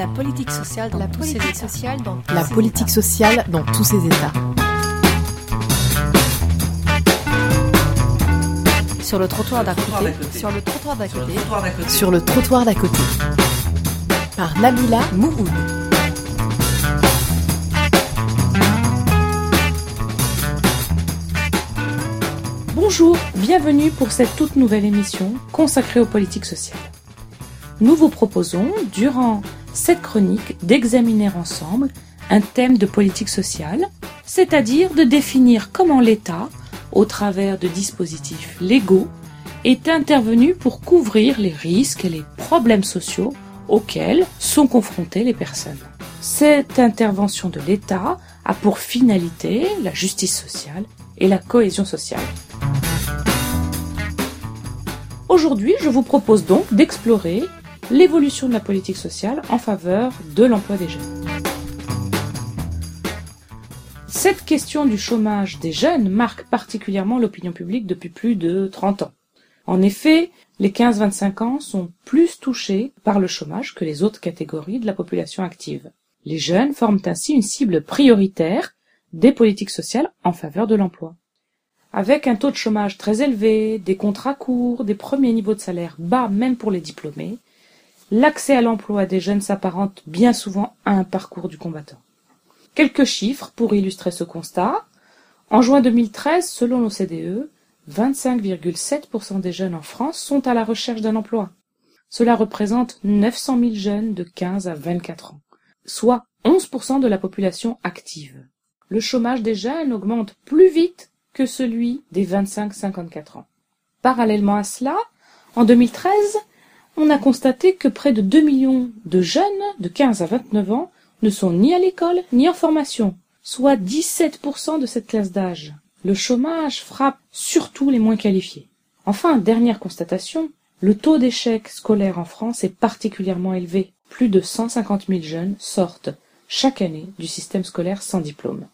La politique sociale dans La tous politique ses états. sociale dans tous La ses politique états. sociale dans tous ses états. Sur le trottoir d'à côté. Sur le trottoir d'à Sur le côté. trottoir d'à côté. Sur le trottoir d'à côté. Par Nabila Mouhoud. Bonjour, bienvenue pour cette toute nouvelle émission consacrée aux politiques sociales. Nous vous proposons, durant cette chronique, d'examiner ensemble un thème de politique sociale, c'est-à-dire de définir comment l'État, au travers de dispositifs légaux, est intervenu pour couvrir les risques et les problèmes sociaux auxquels sont confrontées les personnes. Cette intervention de l'État a pour finalité la justice sociale et la cohésion sociale. Aujourd'hui, je vous propose donc d'explorer l'évolution de la politique sociale en faveur de l'emploi des jeunes. Cette question du chômage des jeunes marque particulièrement l'opinion publique depuis plus de 30 ans. En effet, les 15-25 ans sont plus touchés par le chômage que les autres catégories de la population active. Les jeunes forment ainsi une cible prioritaire des politiques sociales en faveur de l'emploi. Avec un taux de chômage très élevé, des contrats courts, des premiers niveaux de salaire bas même pour les diplômés, l'accès à l'emploi des jeunes s'apparente bien souvent à un parcours du combattant. Quelques chiffres pour illustrer ce constat. En juin 2013, selon l'OCDE, 25,7% des jeunes en France sont à la recherche d'un emploi. Cela représente 900 000 jeunes de 15 à 24 ans, soit 11% de la population active. Le chômage des jeunes augmente plus vite que celui des 25-54 ans. Parallèlement à cela, en 2013, on a constaté que près de 2 millions de jeunes de 15 à 29 ans ne sont ni à l'école ni en formation, soit 17% de cette classe d'âge. Le chômage frappe surtout les moins qualifiés. Enfin, dernière constatation, le taux d'échec scolaire en France est particulièrement élevé. Plus de 150 000 jeunes sortent chaque année du système scolaire sans diplôme.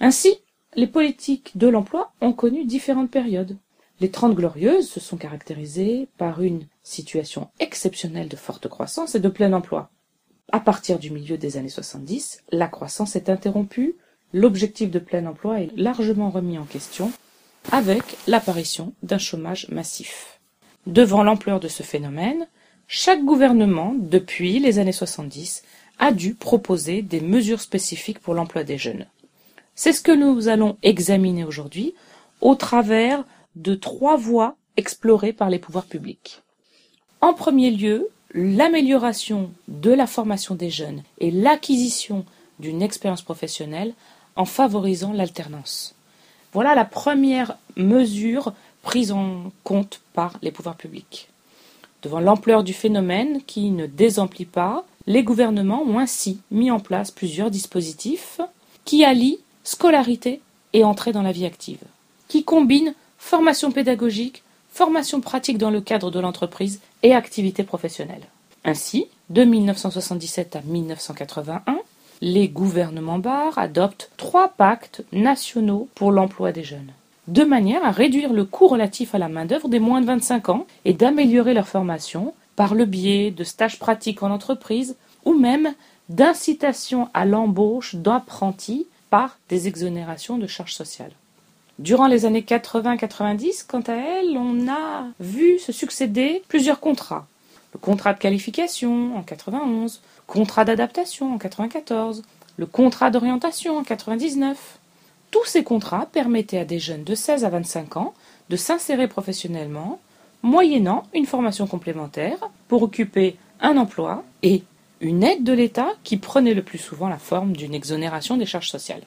Ainsi, les politiques de l'emploi ont connu différentes périodes. Les Trente Glorieuses se sont caractérisées par une situation exceptionnelle de forte croissance et de plein emploi. À partir du milieu des années 70, la croissance est interrompue, l'objectif de plein emploi est largement remis en question avec l'apparition d'un chômage massif. Devant l'ampleur de ce phénomène, chaque gouvernement, depuis les années 70, a dû proposer des mesures spécifiques pour l'emploi des jeunes. C'est ce que nous allons examiner aujourd'hui au travers de trois voies explorées par les pouvoirs publics. En premier lieu, l'amélioration de la formation des jeunes et l'acquisition d'une expérience professionnelle en favorisant l'alternance. Voilà la première mesure prise en compte par les pouvoirs publics. Devant l'ampleur du phénomène qui ne désemplit pas, les gouvernements ont ainsi mis en place plusieurs dispositifs qui allient scolarité et entrée dans la vie active, qui combinent formation pédagogique, formation pratique dans le cadre de l'entreprise et activité professionnelle. Ainsi, de 1977 à 1981, les gouvernements barres adoptent trois pactes nationaux pour l'emploi des jeunes, de manière à réduire le coût relatif à la main-d'œuvre des moins de 25 ans et d'améliorer leur formation par le biais de stages pratiques en entreprise ou même d'incitation à l'embauche d'apprentis par des exonérations de charges sociales. Durant les années 80-90, quant à elles, on a vu se succéder plusieurs contrats. Le contrat de qualification en 91, le contrat d'adaptation en 94, le contrat d'orientation en 99. Tous ces contrats permettaient à des jeunes de 16 à 25 ans de s'insérer professionnellement, moyennant une formation complémentaire pour occuper un emploi et une aide de l'État qui prenait le plus souvent la forme d'une exonération des charges sociales.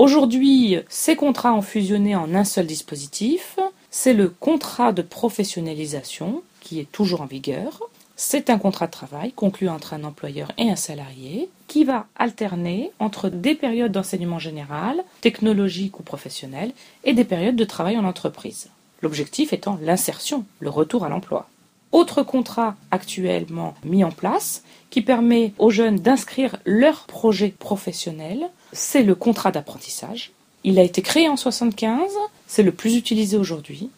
Aujourd'hui, ces contrats ont fusionné en un seul dispositif. C'est le contrat de professionnalisation qui est toujours en vigueur. C'est un contrat de travail conclu entre un employeur et un salarié qui va alterner entre des périodes d'enseignement général, technologique ou professionnel et des périodes de travail en entreprise. L'objectif étant l'insertion, le retour à l'emploi. Autre contrat actuellement mis en place qui permet aux jeunes d'inscrire leur projet professionnel, c'est le contrat d'apprentissage. Il a été créé en 75, c'est le plus utilisé aujourd'hui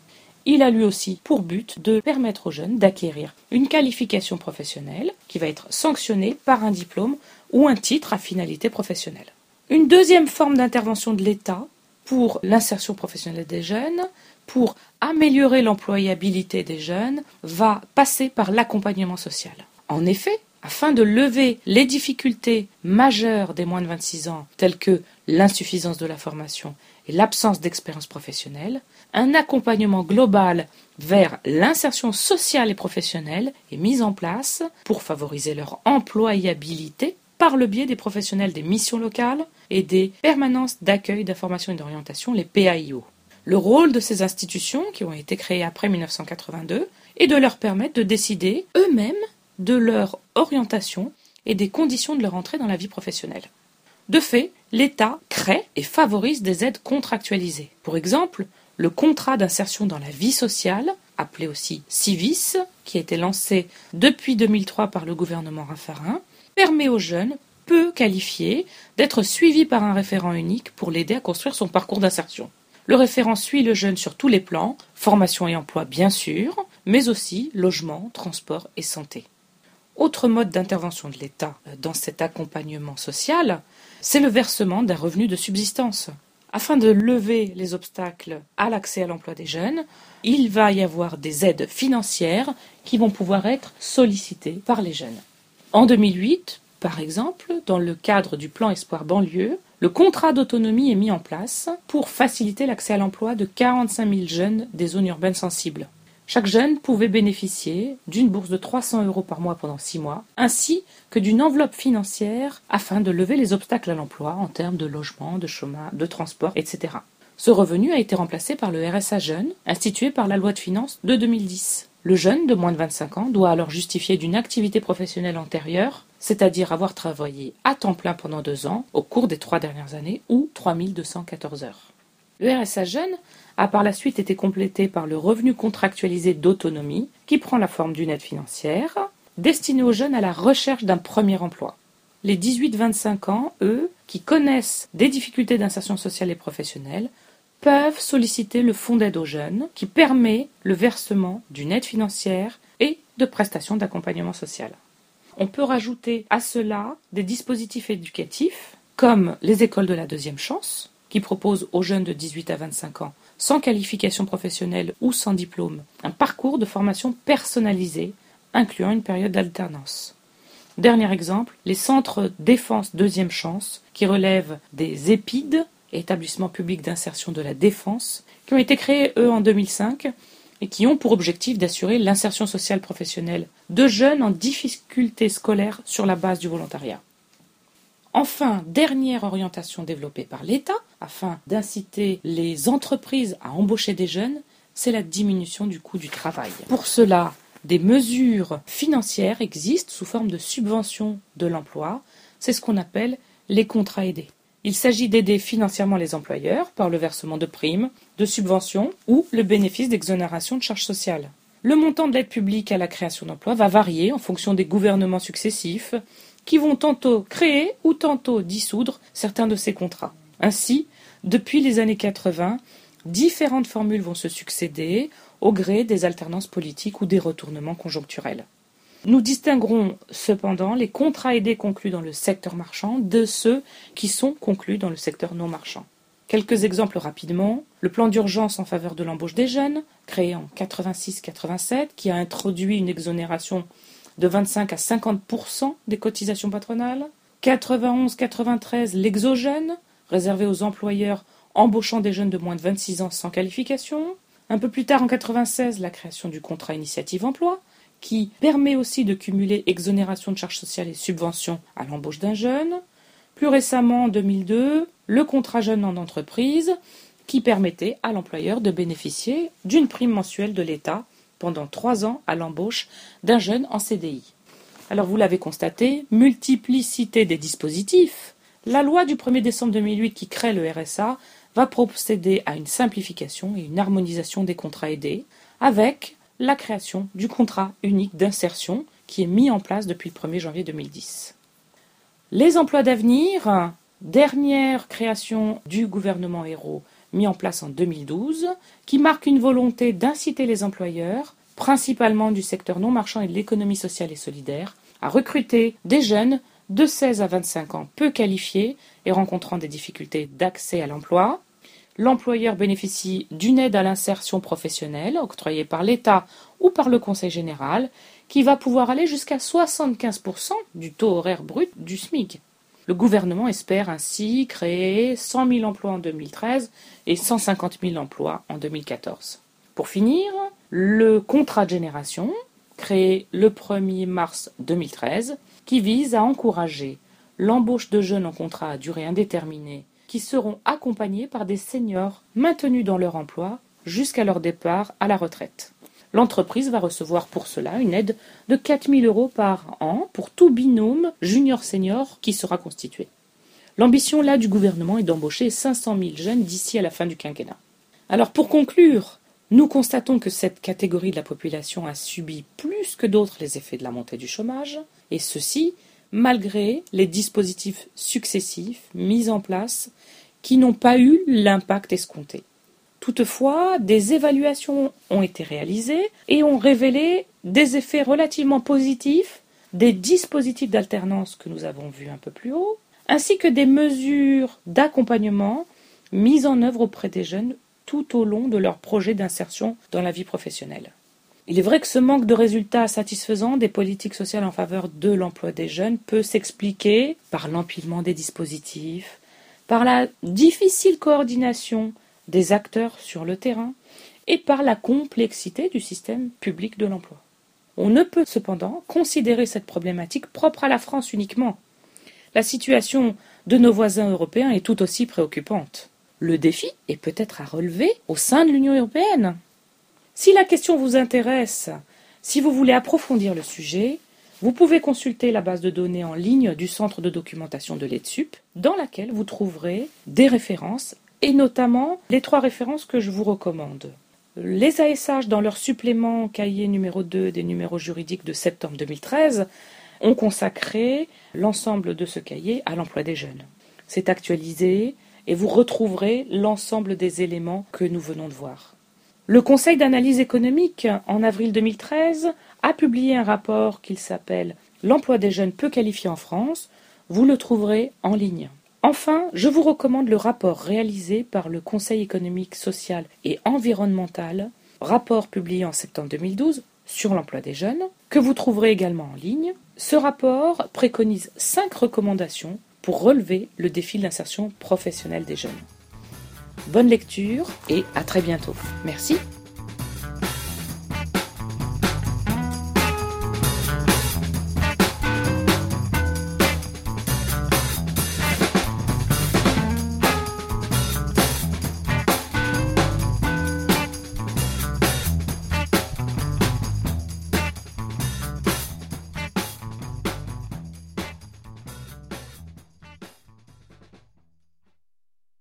il a lui aussi pour but de permettre aux jeunes d'acquérir une qualification professionnelle qui va être sanctionnée par un diplôme ou un titre à finalité professionnelle. Une deuxième forme d'intervention de l'État pour l'insertion professionnelle des jeunes, pour améliorer l'employabilité des jeunes, va passer par l'accompagnement social. En effet, afin de lever les difficultés majeures des moins de 26 ans, telles que l'insuffisance de la formation et l'absence d'expérience professionnelle, un accompagnement global vers l'insertion sociale et professionnelle est mis en place pour favoriser leur employabilité par le biais des professionnels des missions locales et des permanences d'accueil d'information et d'orientation, les PAIO. Le rôle de ces institutions, qui ont été créées après 1982, est de leur permettre de décider eux-mêmes de leur orientation et des conditions de leur entrée dans la vie professionnelle. De fait, l'État crée et favorise des aides contractualisées. Pour exemple, le contrat d'insertion dans la vie sociale, appelé aussi CIVIS, qui a été lancé depuis 2003 par le gouvernement Raffarin, permet aux jeunes peu qualifiés d'être suivis par un référent unique pour l'aider à construire son parcours d'insertion. Le référent suit le jeune sur tous les plans, formation et emploi bien sûr, mais aussi logement, transport et santé. Autre mode d'intervention de l'État dans cet accompagnement social, c'est le versement d'un revenu de subsistance. Afin de lever les obstacles à l'accès à l'emploi des jeunes, il va y avoir des aides financières qui vont pouvoir être sollicitées par les jeunes. En 2008, par exemple, dans le cadre du plan Espoir banlieue, le contrat d'autonomie est mis en place pour faciliter l'accès à l'emploi de 45 000 jeunes des zones urbaines sensibles. Chaque jeune pouvait bénéficier d'une bourse de 300 euros par mois pendant six mois, ainsi que d'une enveloppe financière afin de lever les obstacles à l'emploi en termes de logement, de chômage, de transport, etc. Ce revenu a été remplacé par le RSA jeune, institué par la loi de finances de 2010. Le jeune de moins de 25 ans doit alors justifier d'une activité professionnelle antérieure, c'est-à-dire avoir travaillé à temps plein pendant deux ans au cours des trois dernières années ou 3214 heures. Le RSA jeune a par la suite été complété par le revenu contractualisé d'autonomie, qui prend la forme d'une aide financière, destinée aux jeunes à la recherche d'un premier emploi. Les 18-25 ans, eux, qui connaissent des difficultés d'insertion sociale et professionnelle, peuvent solliciter le fonds d'aide aux jeunes, qui permet le versement d'une aide financière et de prestations d'accompagnement social. On peut rajouter à cela des dispositifs éducatifs, comme les écoles de la deuxième chance, qui proposent aux jeunes de 18 à 25 ans sans qualification professionnelle ou sans diplôme, un parcours de formation personnalisé, incluant une période d'alternance. Dernier exemple, les centres défense deuxième chance, qui relèvent des EPID, établissements publics d'insertion de la défense, qui ont été créés, eux, en 2005, et qui ont pour objectif d'assurer l'insertion sociale professionnelle de jeunes en difficulté scolaire sur la base du volontariat. Enfin, dernière orientation développée par l'État, afin d'inciter les entreprises à embaucher des jeunes, c'est la diminution du coût du travail. Pour cela, des mesures financières existent sous forme de subventions de l'emploi. C'est ce qu'on appelle les contrats aidés. Il s'agit d'aider financièrement les employeurs par le versement de primes, de subventions ou le bénéfice d'exonération de charges sociales. Le montant de l'aide publique à la création d'emplois va varier en fonction des gouvernements successifs qui vont tantôt créer ou tantôt dissoudre certains de ces contrats. Ainsi, depuis les années 80, différentes formules vont se succéder au gré des alternances politiques ou des retournements conjoncturels. Nous distinguerons cependant les contrats aidés conclus dans le secteur marchand de ceux qui sont conclus dans le secteur non marchand. Quelques exemples rapidement. Le plan d'urgence en faveur de l'embauche des jeunes, créé en 86-87, qui a introduit une exonération de 25 à 50% des cotisations patronales. 91-93, l'exogène, réservé aux employeurs embauchant des jeunes de moins de 26 ans sans qualification. Un peu plus tard, en 96, la création du contrat initiative emploi, qui permet aussi de cumuler exonération de charges sociales et subventions à l'embauche d'un jeune. Plus récemment, en 2002, le contrat jeune en entreprise, qui permettait à l'employeur de bénéficier d'une prime mensuelle de l'État pendant trois ans à l'embauche d'un jeune en CDI. Alors vous l'avez constaté, multiplicité des dispositifs. La loi du 1er décembre 2008 qui crée le RSA va procéder à une simplification et une harmonisation des contrats aidés avec la création du contrat unique d'insertion qui est mis en place depuis le 1er janvier 2010. Les emplois d'avenir, dernière création du gouvernement Hérault mis en place en 2012, qui marque une volonté d'inciter les employeurs, principalement du secteur non marchand et de l'économie sociale et solidaire, à recruter des jeunes de 16 à 25 ans peu qualifiés et rencontrant des difficultés d'accès à l'emploi. L'employeur bénéficie d'une aide à l'insertion professionnelle octroyée par l'État ou par le Conseil général, qui va pouvoir aller jusqu'à 75% du taux horaire brut du SMIC. Le gouvernement espère ainsi créer 100 000 emplois en 2013 et 150 000 emplois en 2014. Pour finir, le contrat de génération, créé le 1er mars 2013, qui vise à encourager l'embauche de jeunes en contrat à durée indéterminée qui seront accompagnés par des seniors maintenus dans leur emploi jusqu'à leur départ à la retraite. L'entreprise va recevoir pour cela une aide de 4 000 euros par an pour tout binôme junior-senior qui sera constitué. L'ambition là du gouvernement est d'embaucher 500 000 jeunes d'ici à la fin du quinquennat. Alors pour conclure, nous constatons que cette catégorie de la population a subi plus que d'autres les effets de la montée du chômage, et ceci malgré les dispositifs successifs mis en place qui n'ont pas eu l'impact escompté. Toutefois, des évaluations ont été réalisées et ont révélé des effets relativement positifs des dispositifs d'alternance que nous avons vus un peu plus haut, ainsi que des mesures d'accompagnement mises en œuvre auprès des jeunes tout au long de leur projet d'insertion dans la vie professionnelle. Il est vrai que ce manque de résultats satisfaisants des politiques sociales en faveur de l'emploi des jeunes peut s'expliquer par l'empilement des dispositifs, par la difficile coordination des acteurs sur le terrain et par la complexité du système public de l'emploi. On ne peut cependant considérer cette problématique propre à la France uniquement. La situation de nos voisins européens est tout aussi préoccupante. Le défi est peut-être à relever au sein de l'Union européenne. Si la question vous intéresse, si vous voulez approfondir le sujet, vous pouvez consulter la base de données en ligne du centre de documentation de l'EDSUP, dans laquelle vous trouverez des références, et notamment les trois références que je vous recommande. Les ASH, dans leur supplément cahier numéro 2 des numéros juridiques de septembre 2013, ont consacré l'ensemble de ce cahier à l'emploi des jeunes. C'est actualisé et vous retrouverez l'ensemble des éléments que nous venons de voir. Le Conseil d'analyse économique, en avril 2013, a publié un rapport qu'il s'appelle L'emploi des jeunes peu qualifiés en France. Vous le trouverez en ligne. Enfin, je vous recommande le rapport réalisé par le Conseil économique, social et environnemental, rapport publié en septembre 2012 sur l'emploi des jeunes, que vous trouverez également en ligne. Ce rapport préconise cinq recommandations pour relever le défi de l'insertion professionnelle des jeunes. Bonne lecture et à très bientôt. Merci.